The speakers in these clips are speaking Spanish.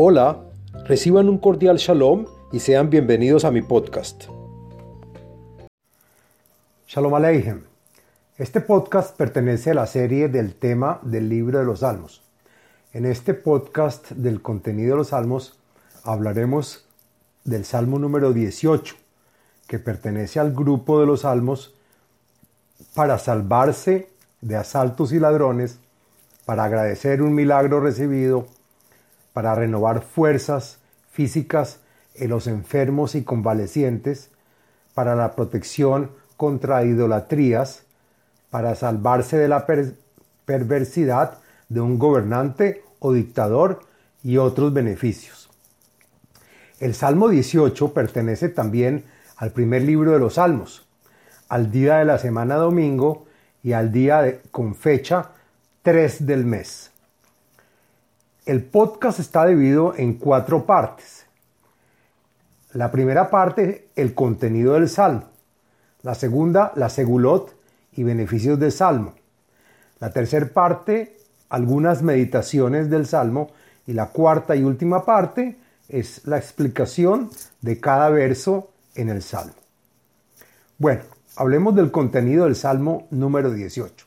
Hola, reciban un cordial shalom y sean bienvenidos a mi podcast. Shalom Aleichem. Este podcast pertenece a la serie del tema del libro de los Salmos. En este podcast del contenido de los Salmos hablaremos del Salmo número 18, que pertenece al grupo de los Salmos para salvarse de asaltos y ladrones, para agradecer un milagro recibido, para renovar fuerzas físicas en los enfermos y convalecientes, para la protección contra idolatrías, para salvarse de la perversidad de un gobernante o dictador y otros beneficios. El Salmo 18 pertenece también al primer libro de los Salmos, al día de la semana domingo y al día con fecha 3 del mes. El podcast está dividido en cuatro partes. La primera parte, el contenido del salmo. La segunda, la segulot y beneficios del salmo. La tercera parte, algunas meditaciones del salmo. Y la cuarta y última parte es la explicación de cada verso en el salmo. Bueno, hablemos del contenido del salmo número 18.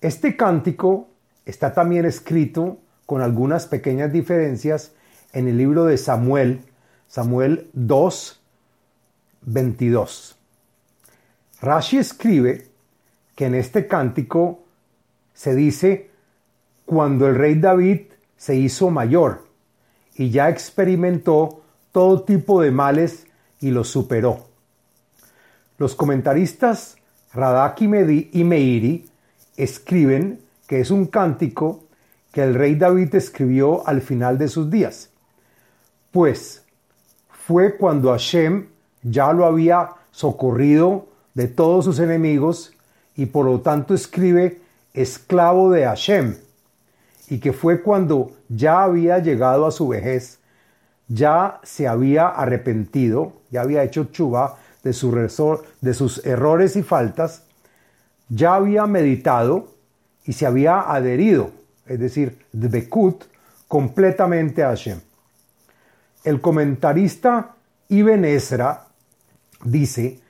Este cántico está también escrito con algunas pequeñas diferencias en el libro de Samuel, Samuel 2, 22. Rashi escribe que en este cántico se dice cuando el rey David se hizo mayor y ya experimentó todo tipo de males y los superó. Los comentaristas Radak y Meiri escriben que es un cántico que el rey David escribió al final de sus días, pues fue cuando Hashem ya lo había socorrido de todos sus enemigos y por lo tanto escribe esclavo de Hashem, y que fue cuando ya había llegado a su vejez, ya se había arrepentido, ya había hecho chuba de, de sus errores y faltas, ya había meditado y se había adherido, es decir, Bekut, completamente a Hashem. El comentarista Ibn Ezra dice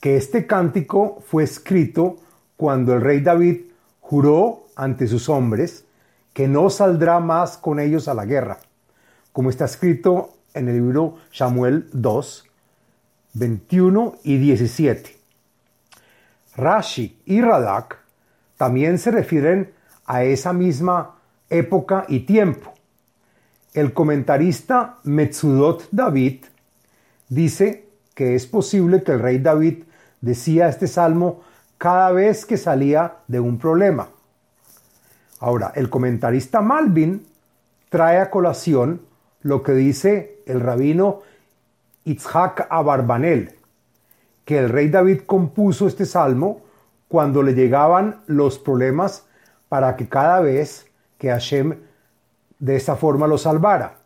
que este cántico fue escrito cuando el rey David juró ante sus hombres que no saldrá más con ellos a la guerra, como está escrito en el libro Samuel 2, 21 y 17. Rashi y Radak también se refieren a esa misma época y tiempo. El comentarista Metsudot David dice que es posible que el rey David decía este salmo cada vez que salía de un problema. Ahora, el comentarista Malvin trae a colación lo que dice el rabino Itzhak Abarbanel, que el rey David compuso este salmo cuando le llegaban los problemas para que cada vez que Hashem de esta forma lo salvara.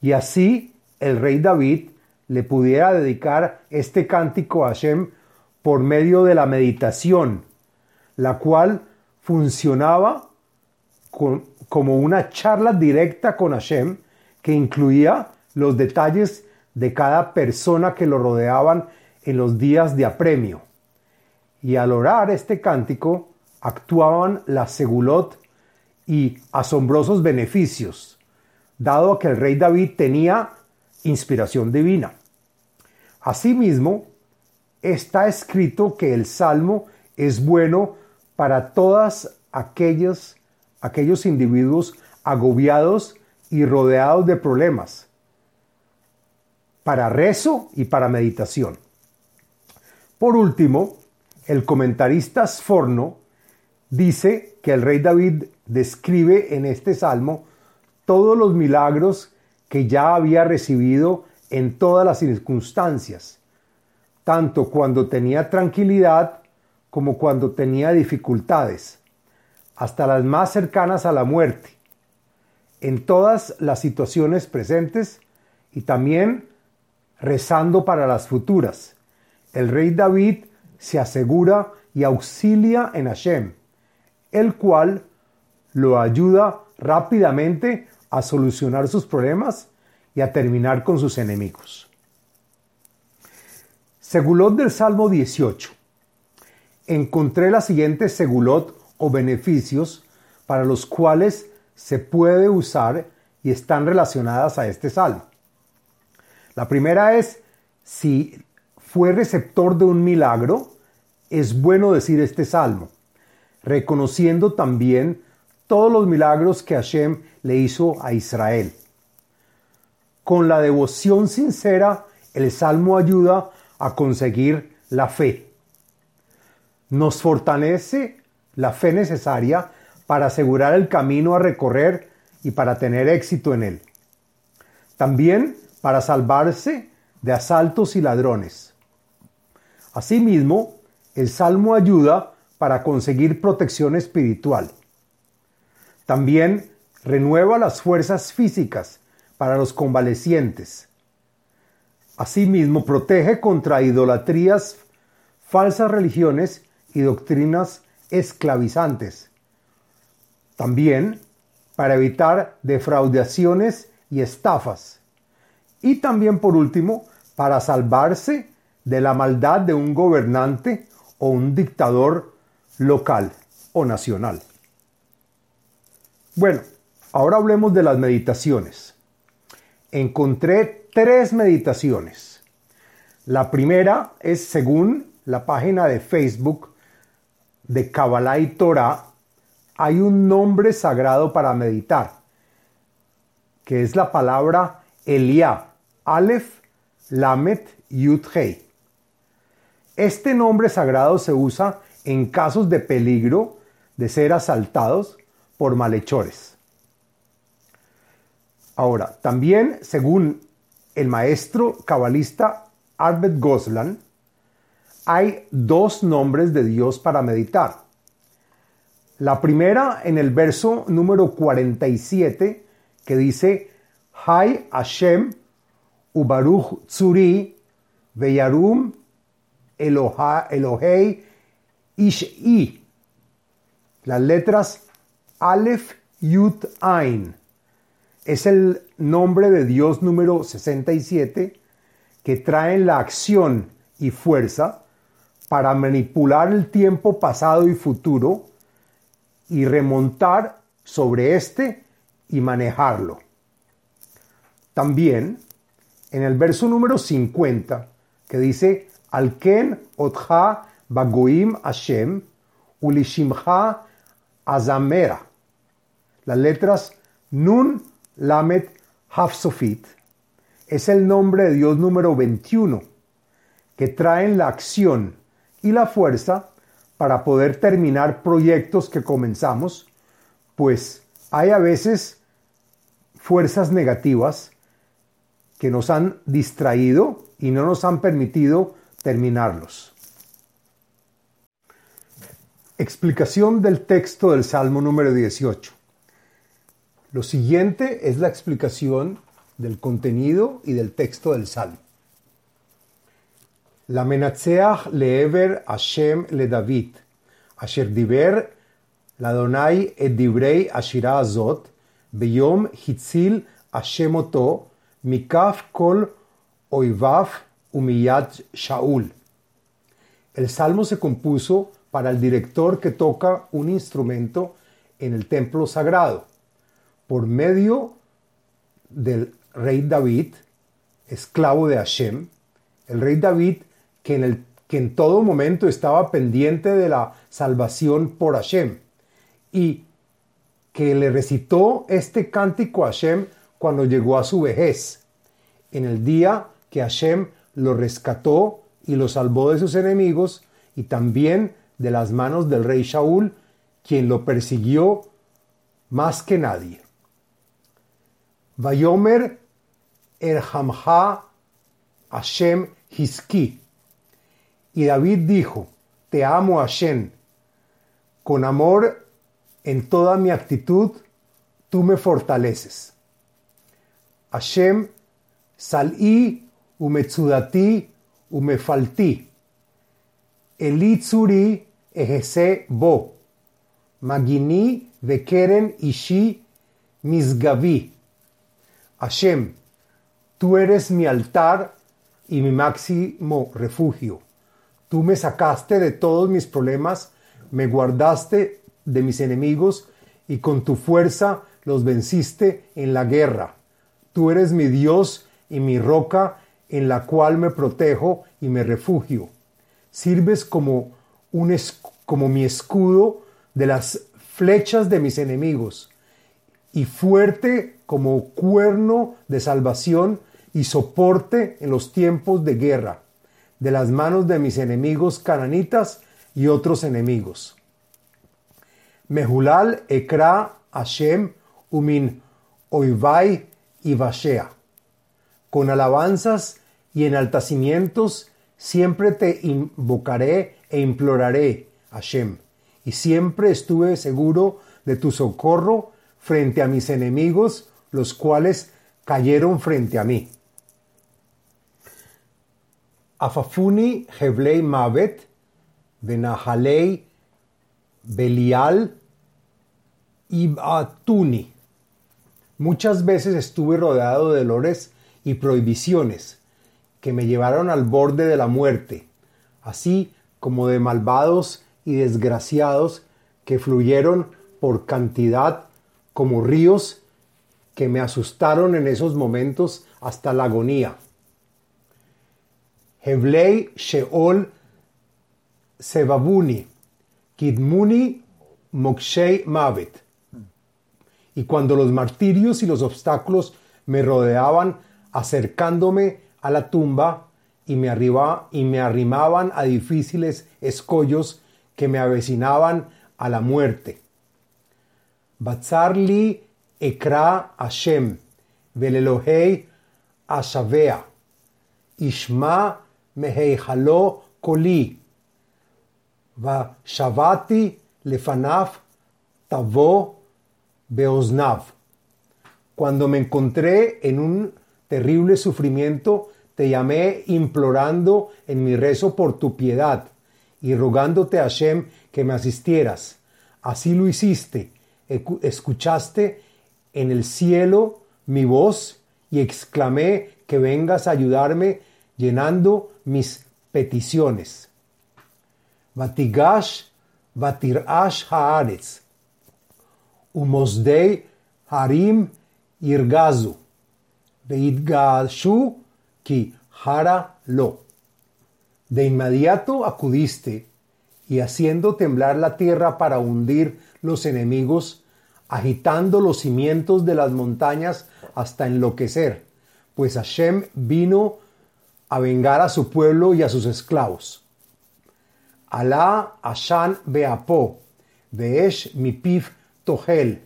Y así el rey David le pudiera dedicar este cántico a Hashem por medio de la meditación, la cual funcionaba como una charla directa con Hashem que incluía los detalles de cada persona que lo rodeaban en los días de apremio. Y al orar este cántico actuaban la segulot y asombrosos beneficios, dado que el rey David tenía inspiración divina. Asimismo, está escrito que el salmo es bueno para todas aquellos, aquellos individuos agobiados y rodeados de problemas, para rezo y para meditación. Por último, el comentarista Sforno dice que el rey David describe en este salmo todos los milagros que ya había recibido en todas las circunstancias, tanto cuando tenía tranquilidad como cuando tenía dificultades, hasta las más cercanas a la muerte, en todas las situaciones presentes y también rezando para las futuras. El rey David se asegura y auxilia en Hashem, el cual lo ayuda rápidamente a solucionar sus problemas y a terminar con sus enemigos. Segulot del Salmo 18. Encontré la siguiente segulot o beneficios para los cuales se puede usar y están relacionadas a este salmo. La primera es, si fue receptor de un milagro, es bueno decir este salmo, reconociendo también todos los milagros que Hashem le hizo a Israel. Con la devoción sincera, el salmo ayuda a conseguir la fe. Nos fortalece la fe necesaria para asegurar el camino a recorrer y para tener éxito en él. También para salvarse de asaltos y ladrones. Asimismo, el Salmo ayuda para conseguir protección espiritual. También renueva las fuerzas físicas para los convalecientes. Asimismo, protege contra idolatrías, falsas religiones y doctrinas esclavizantes. También para evitar defraudaciones y estafas. Y también, por último, para salvarse de la maldad de un gobernante o un dictador local o nacional. Bueno, ahora hablemos de las meditaciones. Encontré tres meditaciones. La primera es según la página de Facebook de Kabbalah y Torah, hay un nombre sagrado para meditar, que es la palabra Eliá, Aleph, Lamet, Yud, Hei. Este nombre sagrado se usa en casos de peligro de ser asaltados por malhechores. Ahora, también según el maestro cabalista Albert Goslan, hay dos nombres de Dios para meditar. La primera en el verso número 47 que dice, Hay Hashem Ubaruch Tzuri Veyarum Elohei Ish'i. Las letras Aleph Yud Ain. Es el nombre de Dios número 67 que trae la acción y fuerza para manipular el tiempo pasado y futuro y remontar sobre este y manejarlo. También en el verso número 50 que dice Alken otcha bagoim Hashem ulishimcha azamera. Las letras Nun Lamet Hafsofit es el nombre de Dios número 21 que traen la acción y la fuerza para poder terminar proyectos que comenzamos, pues hay a veces fuerzas negativas que nos han distraído y no nos han permitido terminarlos. Explicación del texto del Salmo número 18. Lo siguiente es la explicación del contenido y del texto del Salmo. La menatzeach leever Hashem le David, asher diber Donai et divrei ashira azot, beyom hitzil Hashem oto, mikaf kol oivav umiyat Shaul. El salmo se compuso para el director que toca un instrumento en el templo sagrado, por medio del rey David, esclavo de Hashem. El rey David que en, todo momento estaba pendiente de la salvación por Hashem y que le recitó este cántico a Hashem cuando llegó a su vejez, en el día que Hashem lo rescató y lo salvó de sus enemigos y también de las manos del rey Shaul, quien lo persiguió más que nadie. Vayomer Erhamha Hashem Hiski. Y David dijo, Te amo Hashem, con amor en toda mi actitud, tú me fortaleces. Hashem, salí umetsudati umefalti. Elitzuri ejese bo. Magini vekeren ishi misgavi. Hashem, tú eres mi altar y mi máximo refugio. Tú me sacaste de todos mis problemas, me guardaste de mis enemigos y con tu fuerza los venciste en la guerra. Tú eres mi Dios y mi roca en la cual me protejo y me refugio. Sirves como, un como mi escudo de las flechas de mis enemigos y fuerte como cuerno de salvación y soporte en los tiempos de guerra, de las manos de mis enemigos cananitas y otros enemigos. Mehulal ekra Hashem umin oivai y bashea. Con alabanzas y enaltacimientos siempre te invocaré e imploraré, Hashem, y siempre estuve seguro de tu socorro frente a mis enemigos, los cuales cayeron frente a mí. Afafuni Heblei Mavet, Benahalei Belial Ibatuni. Muchas veces estuve rodeado de dolores y prohibiciones que me llevaron al borde de la muerte, así como de malvados y desgraciados que fluyeron por cantidad como ríos que me asustaron en esos momentos hasta la agonía. Heblei Sheol Sebabuni, Kidmuni Mokshei Mavet. Y cuando los martirios y los obstáculos me rodeaban, acercándome a la tumba y me, arriba, y me arrimaban a difíciles escollos que me avecinaban a la muerte. Batzarli ekra Hashem, velelohei ashavea, ishma meheijalo koli, va shavati lefanaf tavo beoznav. Cuando me encontré en un terrible sufrimiento, te llamé implorando en mi rezo por tu piedad y rogándote a Hashem que me asistieras. Así lo hiciste, escuchaste en el cielo mi voz y exclamé que vengas a ayudarme llenando mis peticiones. Vatigash vatirash haaretz, umosdei harim irgazu ki lo. De inmediato acudiste y haciendo temblar la tierra para hundir los enemigos, agitando los cimientos de las montañas hasta enloquecer, pues Hashem vino a vengar a su pueblo y a sus esclavos. Alá Ashan Beapo, Beesh Mipif Tohel,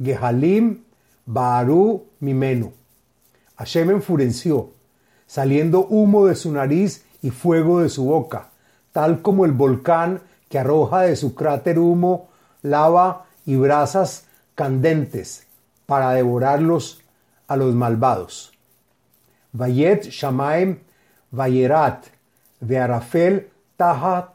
Gehalim Baaru Mimenu. Hashem enfureció, saliendo humo de su nariz y fuego de su boca, tal como el volcán que arroja de su cráter humo, lava y brasas candentes para devorarlos a los malvados. Vayet Shamaim Vayerat Vearafel Tahat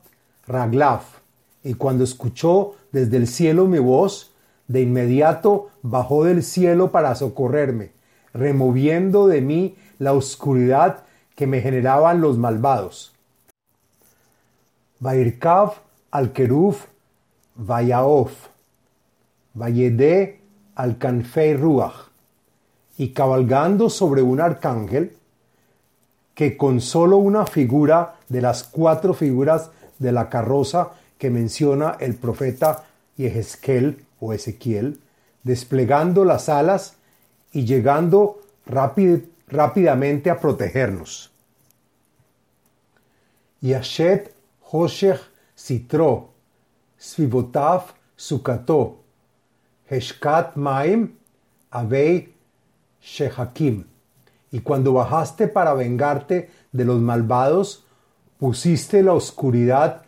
Raglaf. Y cuando escuchó desde el cielo mi voz, de inmediato bajó del cielo para socorrerme removiendo de mí la oscuridad que me generaban los malvados. Vairkav al Keruf Vayaof, Vayede al Canfei Ruach, y cabalgando sobre un arcángel, que con solo una figura de las cuatro figuras de la carroza que menciona el profeta Yehezkel o Ezequiel, desplegando las alas y llegando rápidamente a protegernos. Yashet Hoshech Sitro, Svivotav Sukato, Heshkat Maim, Avei Shehakim. Y cuando bajaste para vengarte de los malvados, pusiste la oscuridad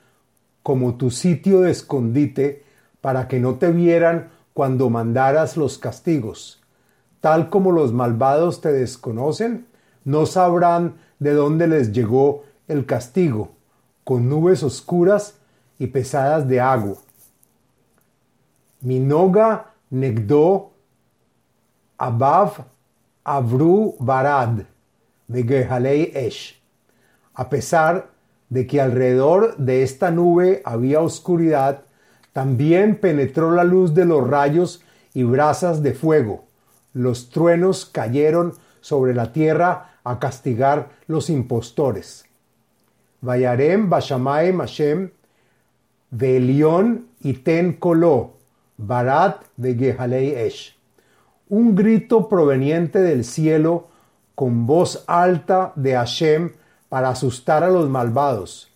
como tu sitio de escondite para que no te vieran cuando mandaras los castigos tal como los malvados te desconocen, no sabrán de dónde les llegó el castigo, con nubes oscuras y pesadas de agua. Minoga negdo abav Abru Barad de Esh. A pesar de que alrededor de esta nube había oscuridad, también penetró la luz de los rayos y brasas de fuego. Los truenos cayeron sobre la tierra a castigar los impostores. Vayarem Bashamay Mashem Velión y Ten Koló, Barat de Gehalei Esh. Un grito proveniente del cielo con voz alta de Hashem para asustar a los malvados.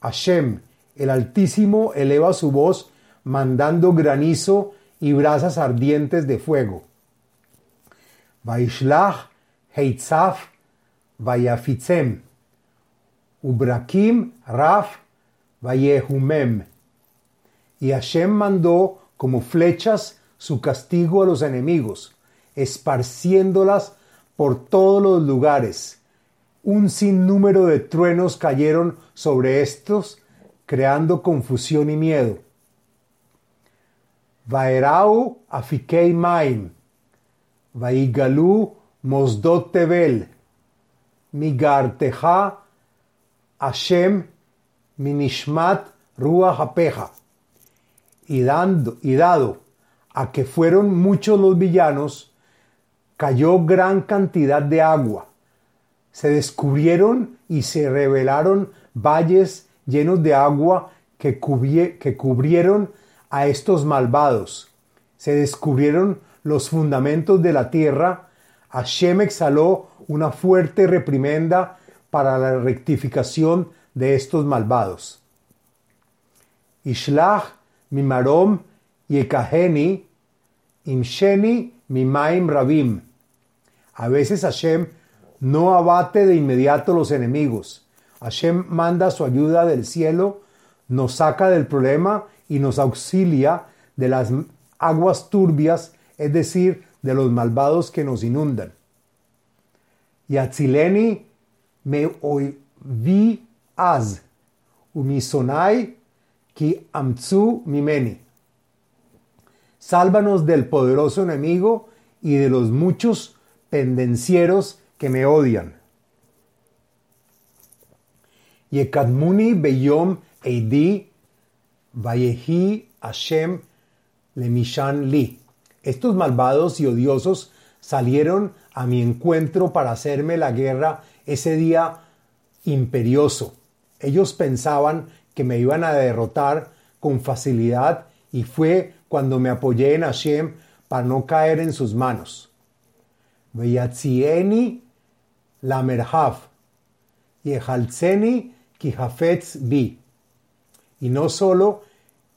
Hashem, el Altísimo, eleva su voz mandando granizo y brasas ardientes de fuego. Vaishlach Heitzaf Vayafitzem Ubrakim Raf Vayehumem. Y Hashem mandó como flechas su castigo a los enemigos, esparciéndolas por todos los lugares. Un sinnúmero de truenos cayeron sobre estos, creando confusión y miedo. Vaerau maim, vaigalu mosdot tevel, migarteja Hashem minishmat ruach apeja. Y, dado a que fueron muchos los villanos, cayó gran cantidad de agua. Se descubrieron y se revelaron valles llenos de agua que, que cubrieron a estos malvados. Se descubrieron los fundamentos de la tierra. Hashem exhaló una fuerte reprimenda para la rectificación de estos malvados. Ishlach mimarom yekaheni imsheni mimaim rabim. A veces Hashem no abate de inmediato los enemigos. Hashem manda su ayuda del cielo, nos saca del problema y nos auxilia de las aguas turbias, es decir, de los malvados que nos inundan. Yatzileni me vi az, umisonai ki amtsu mimeni. Sálvanos del poderoso enemigo y de los muchos pendencieros que me odian. Yekadmuni beyom eidi vayehi Hashem lemishan li. Estos malvados y odiosos salieron a mi encuentro para hacerme la guerra ese día imperioso. Ellos pensaban que me iban a derrotar con facilidad y fue cuando me apoyé en Hashem para no caer en sus manos. Veyatzieni la merhav, yehalzeni kijafetz bi. Y no solo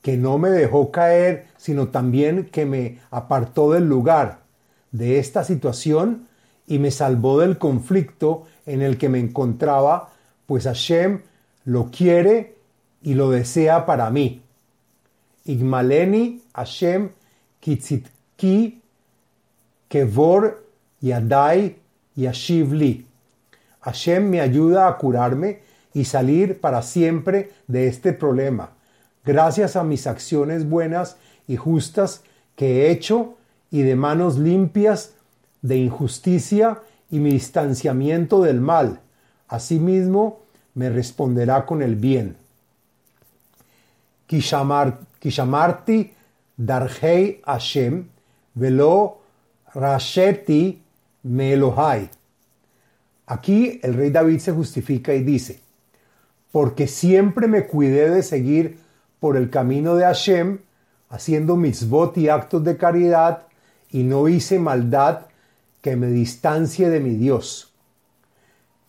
que no me dejó caer, sino también que me apartó del lugar de esta situación y me salvó del conflicto en el que me encontraba, pues Hashem lo quiere y lo desea para mí. Igmaleni Hashem kitzitki kevor yadai yashivli. Hashem me ayuda a curarme y salir para siempre de este problema, gracias a mis acciones buenas y justas que he hecho y de manos limpias de injusticia y mi distanciamiento del mal. Asimismo, me responderá con el bien. Kishamarti darhei Hashem velo rasheti me Elohai. Aquí el rey David se justifica y dice, porque siempre me cuidé de seguir por el camino de Hashem, haciendo mitzvot y actos de caridad, y no hice maldad que me distancie de mi Dios.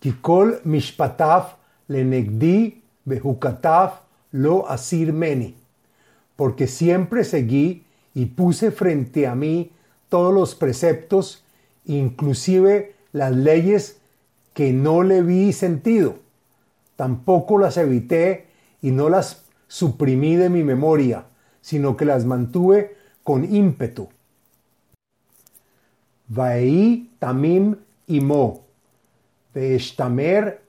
Kikol mishpataf lenegdi behukataf lo asir meni. Porque siempre seguí y puse frente a mí todos los preceptos, inclusive las leyes que no le vi sentido. Tampoco las evité y no las suprimí de mi memoria, sino que las mantuve con ímpetu. Vaei tamim imo, veeshtamer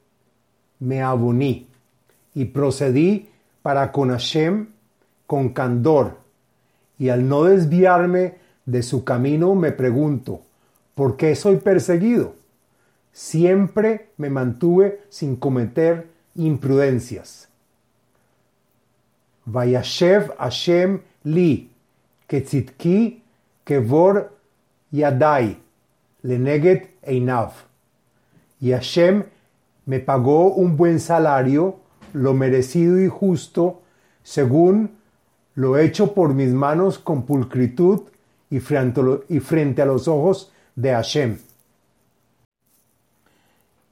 me aboní, y procedí para con Hashem con candor, y al no desviarme de su camino me pregunto, ¿Por qué soy perseguido? Siempre me mantuve sin cometer imprudencias. Vayashev Hashem li, yadai, einav. Y Hashem me pagó un buen salario, lo merecido y justo, según lo hecho por mis manos con pulcritud y frente a los ojos de Hashem.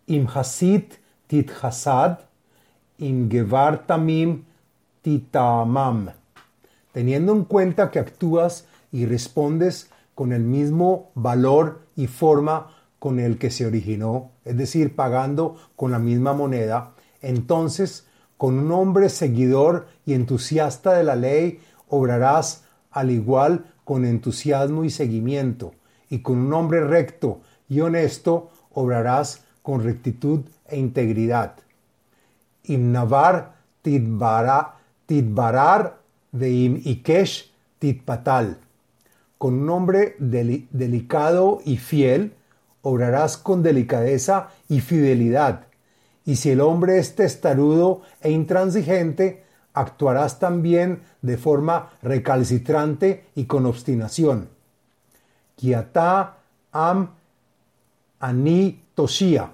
Im hasit tit hasad, im gevar tamim Teniendo en cuenta que actúas y respondes con el mismo valor y forma con el que se originó, es decir, pagando con la misma moneda, entonces con un hombre seguidor y entusiasta de la ley obrarás al igual con entusiasmo y seguimiento, y con un hombre recto y honesto obrarás con rectitud e integridad. Imnavar tidbarar de im ikesh titpatal. Con un hombre delicado y fiel, obrarás con delicadeza y fidelidad. Y si el hombre es testarudo e intransigente, actuarás también de forma recalcitrante y con obstinación Kiata am ani toshia,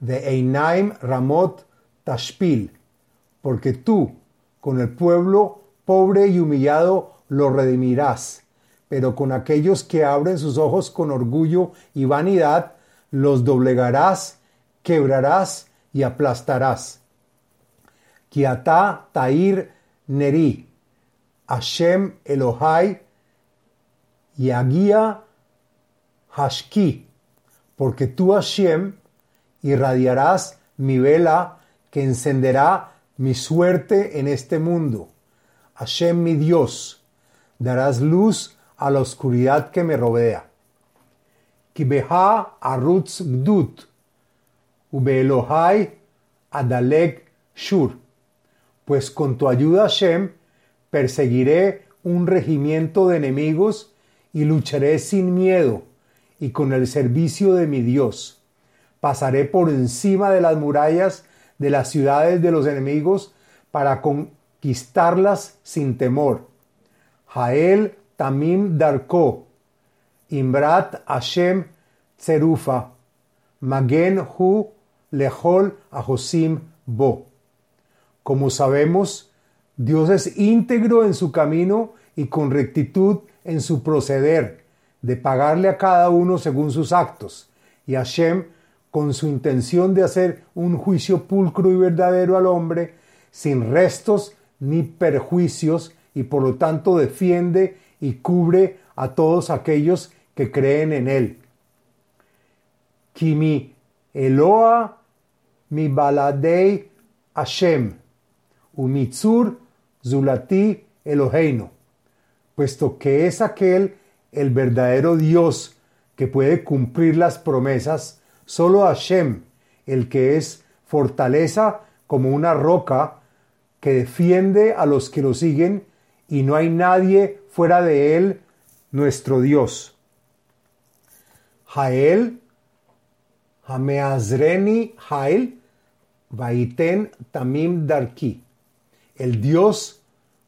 de Einaim Ramot Tashpil, porque tú, con el pueblo pobre y humillado, lo redimirás, pero con aquellos que abren sus ojos con orgullo y vanidad, los doblegarás, quebrarás y aplastarás. Kiata Tair Neri, Hashem Elohai Yagia Hashki, porque tú Hashem irradiarás mi vela que encenderá mi suerte en este mundo. Hashem mi Dios, darás luz a la oscuridad que me rodea. Kibeha arutz gdut, ubeelohai adalek shur. Pues con tu ayuda Hashem perseguiré un regimiento de enemigos y lucharé sin miedo y con el servicio de mi Dios. Pasaré por encima de las murallas de las ciudades de los enemigos para conquistarlas sin temor. Jael Tamim Darko, Imbrat Hashem Tzerufa, Magen Hu Lehol Ahosim Bo. Como sabemos, Dios es íntegro en su camino y con rectitud en su proceder, de pagarle a cada uno según sus actos, y Hashem, con su intención de hacer un juicio pulcro y verdadero al hombre, sin restos ni perjuicios, y por lo tanto defiende y cubre a todos aquellos que creen en él. Kimi Eloa mi baladei Hashem, umitzur zulati Eloheinu puesto que es aquel el verdadero Dios que puede cumplir las promesas, solo Hashem, el que es fortaleza como una roca que defiende a los que lo siguen y no hay nadie fuera de él, nuestro Dios. Jael, Hameazreni Jael, Vaiten Tamim Darki, el Dios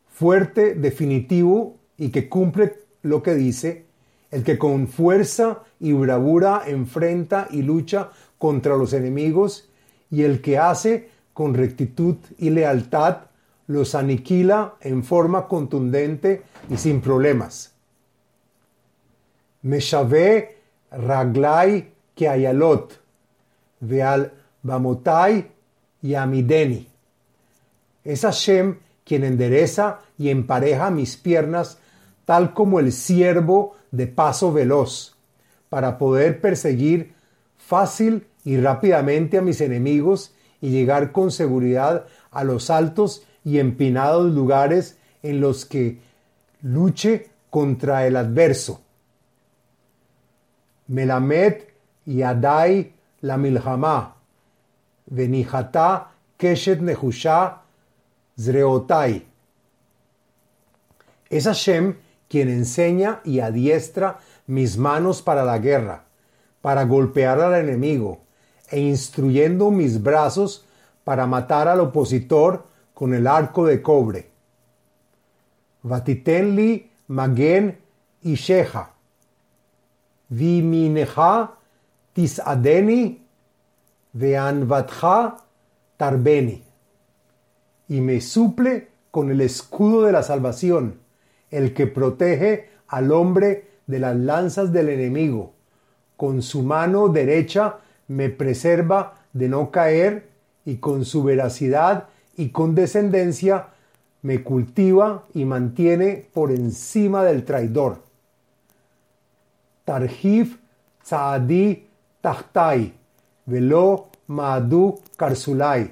fuerte, definitivo y que cumple lo que dice, el que con fuerza y bravura enfrenta y lucha contra los enemigos, y el que hace con rectitud y lealtad los aniquila en forma contundente y sin problemas. Meshave raglai keayalot, veal bamotai y amideni. Es Hashem quien endereza y empareja mis piernas tal como el ciervo de paso veloz, para poder perseguir fácil y rápidamente a mis enemigos y llegar con seguridad a los altos y empinados lugares en los que luche contra el adverso. Melamed y Adai la milhamá, venijata keshet nehusha zreotai. Es Hashem quien enseña y adiestra mis manos para la guerra, para golpear al enemigo, e instruyendo mis brazos para matar al opositor con el arco de cobre. Vatitenli magen isheja, vimineja tisadeni, veanvatja tarbeni. Y me suple con el escudo de la salvación, el que protege al hombre de las lanzas del enemigo. Con su mano derecha me preserva de no caer y con su veracidad y condescendencia me cultiva y mantiene por encima del traidor. Tarjif Tzaadi Tahtai, Velo Maadu Karsulai.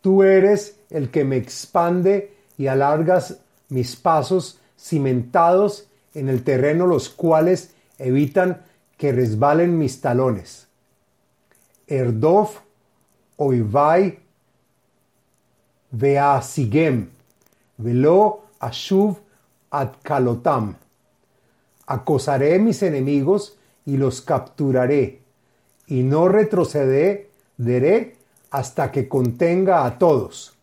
Tú eres el que me expande y alargas mis pasos cimentados en el terreno los cuales evitan que resbalen mis talones. Erdof, Oivai, Veasigem, Velo Ashuv Adkalotam. Acosaré mis enemigos y los capturaré, y no retrocederé hasta que contenga a todos.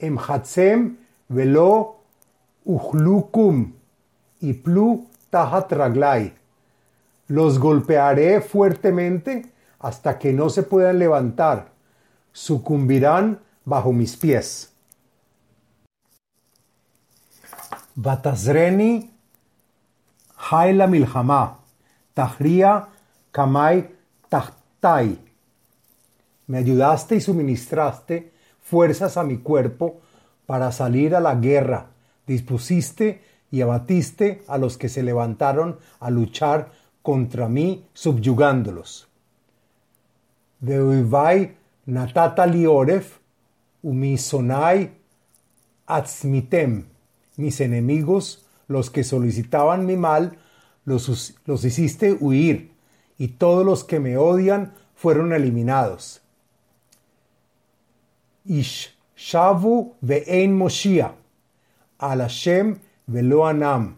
Emhatzem velo uhlukum y plu tahat raglai. Los golpearé fuertemente hasta que no se puedan levantar. Sucumbirán bajo mis pies. Batazreni Haila Milhama, Tahria Kamai Tahtai. Me ayudaste y suministraste fuerzas a mi cuerpo para salir a la guerra. Dispusiste y abatiste a los que se levantaron a luchar contra mí, subyugándolos. Veuvai natata umisonai atzmitem. Mis enemigos, los que solicitaban mi mal, los, hiciste huir, y todos los que me odian fueron eliminados. Ish shavu ve'en moshia, al Hashem velo anam.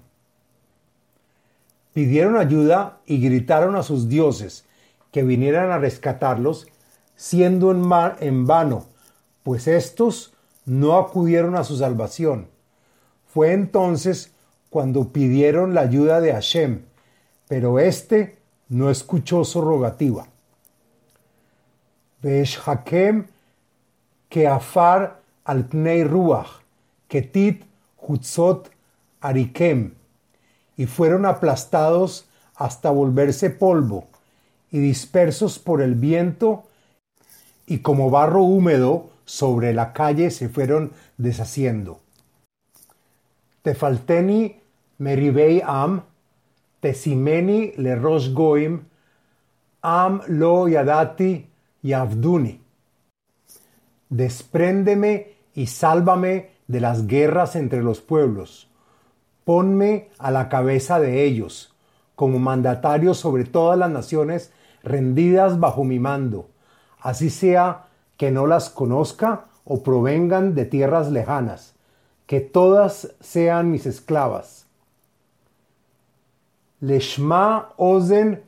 Pidieron ayuda y gritaron a sus dioses que vinieran a rescatarlos, siendo en, en vano, pues estos no acudieron a su salvación. Fue entonces cuando pidieron la ayuda de Hashem, pero éste no escuchó su rogativa. Hakem que afar al ruach, ketit hutzot y fueron aplastados hasta volverse polvo, y dispersos por el viento, y como barro húmedo sobre la calle se fueron deshaciendo. Tefalteni meribei am, tesimeni le rosh goim, am lo yadati yavduni. Despréndeme y sálvame de las guerras entre los pueblos. Ponme a la cabeza de ellos, como mandatario sobre todas las naciones rendidas bajo mi mando, así sea que no las conozca o provengan de tierras lejanas, que todas sean mis esclavas. Leshma ozen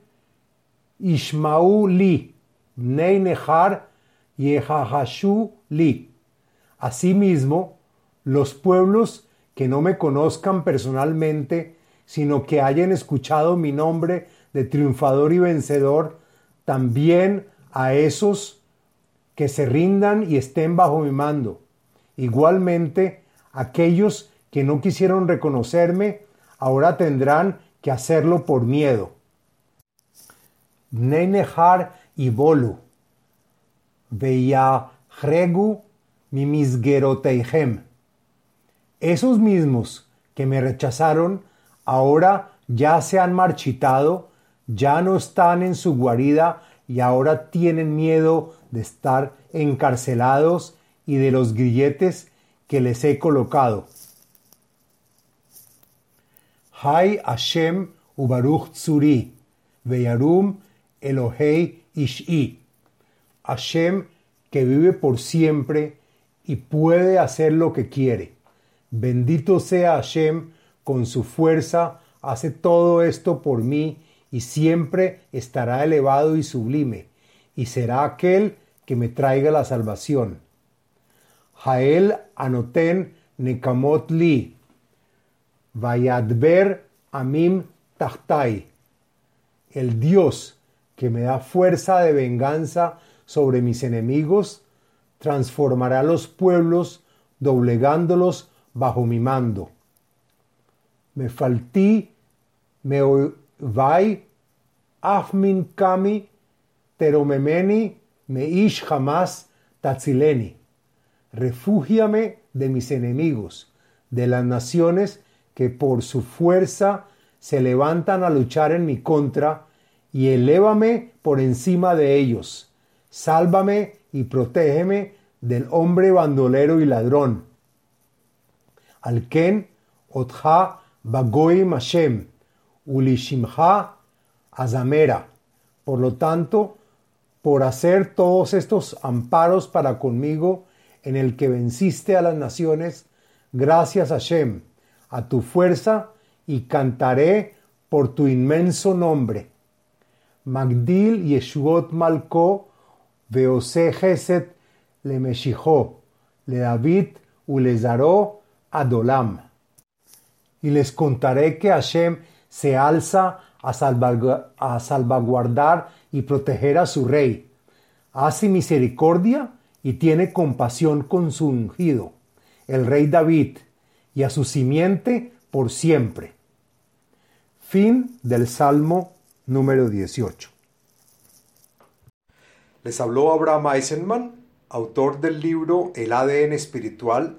ishmau li, bnei nehar yehahashu li. Asimismo, los pueblos que no me conozcan personalmente, sino que hayan escuchado mi nombre de triunfador y vencedor, también a esos que se rindan y estén bajo mi mando. Igualmente, aquellos que no quisieron reconocerme, ahora tendrán que hacerlo por miedo. Nenehar y Bolu, Veya Hregu Mimisgeroteihem. Esos mismos que me rechazaron, ahora ya se han marchitado ya no están en su guarida y ahora tienen miedo de estar encarcelados y de los grilletes que les he colocado. Hay Hashem Ubaruch Tsuri, Veyarum Elohei Ishi. Hashem que vive por siempre y puede hacer lo que quiere. Bendito sea Hashem con su fuerza hace todo esto por mí y siempre estará elevado y sublime, y será aquel que me traiga la salvación. Jael anoten nekamot li, vayadber amim tachtai, el Dios que me da fuerza de venganza sobre mis enemigos, transformará los pueblos doblegándolos bajo mi mando. Me faltí, me vai, afmin kami, teromemeni, me ish jamás tatzileni. Refúgiame de mis enemigos, de las naciones que por su fuerza se levantan a luchar en mi contra, y elévame por encima de ellos. Sálvame y protégeme del hombre bandolero y ladrón. Alken otja bagoim Hashem, ulishimha azamera. Por lo tanto, por hacer todos estos amparos para conmigo, en el que venciste a las naciones, gracias Hashem, a tu fuerza, y cantaré por tu inmenso nombre. Magdil Yeshuot Malko, Veose Geset le Meshijó, le David Ulezaró Y les contaré que Hashem se alza a, a salvaguardar y proteger a su rey. Hace misericordia y tiene compasión con su ungido, el rey David, y a su simiente por siempre. Fin del Salmo número 18. Les habló Abraham Eisenman, autor del libro El ADN espiritual,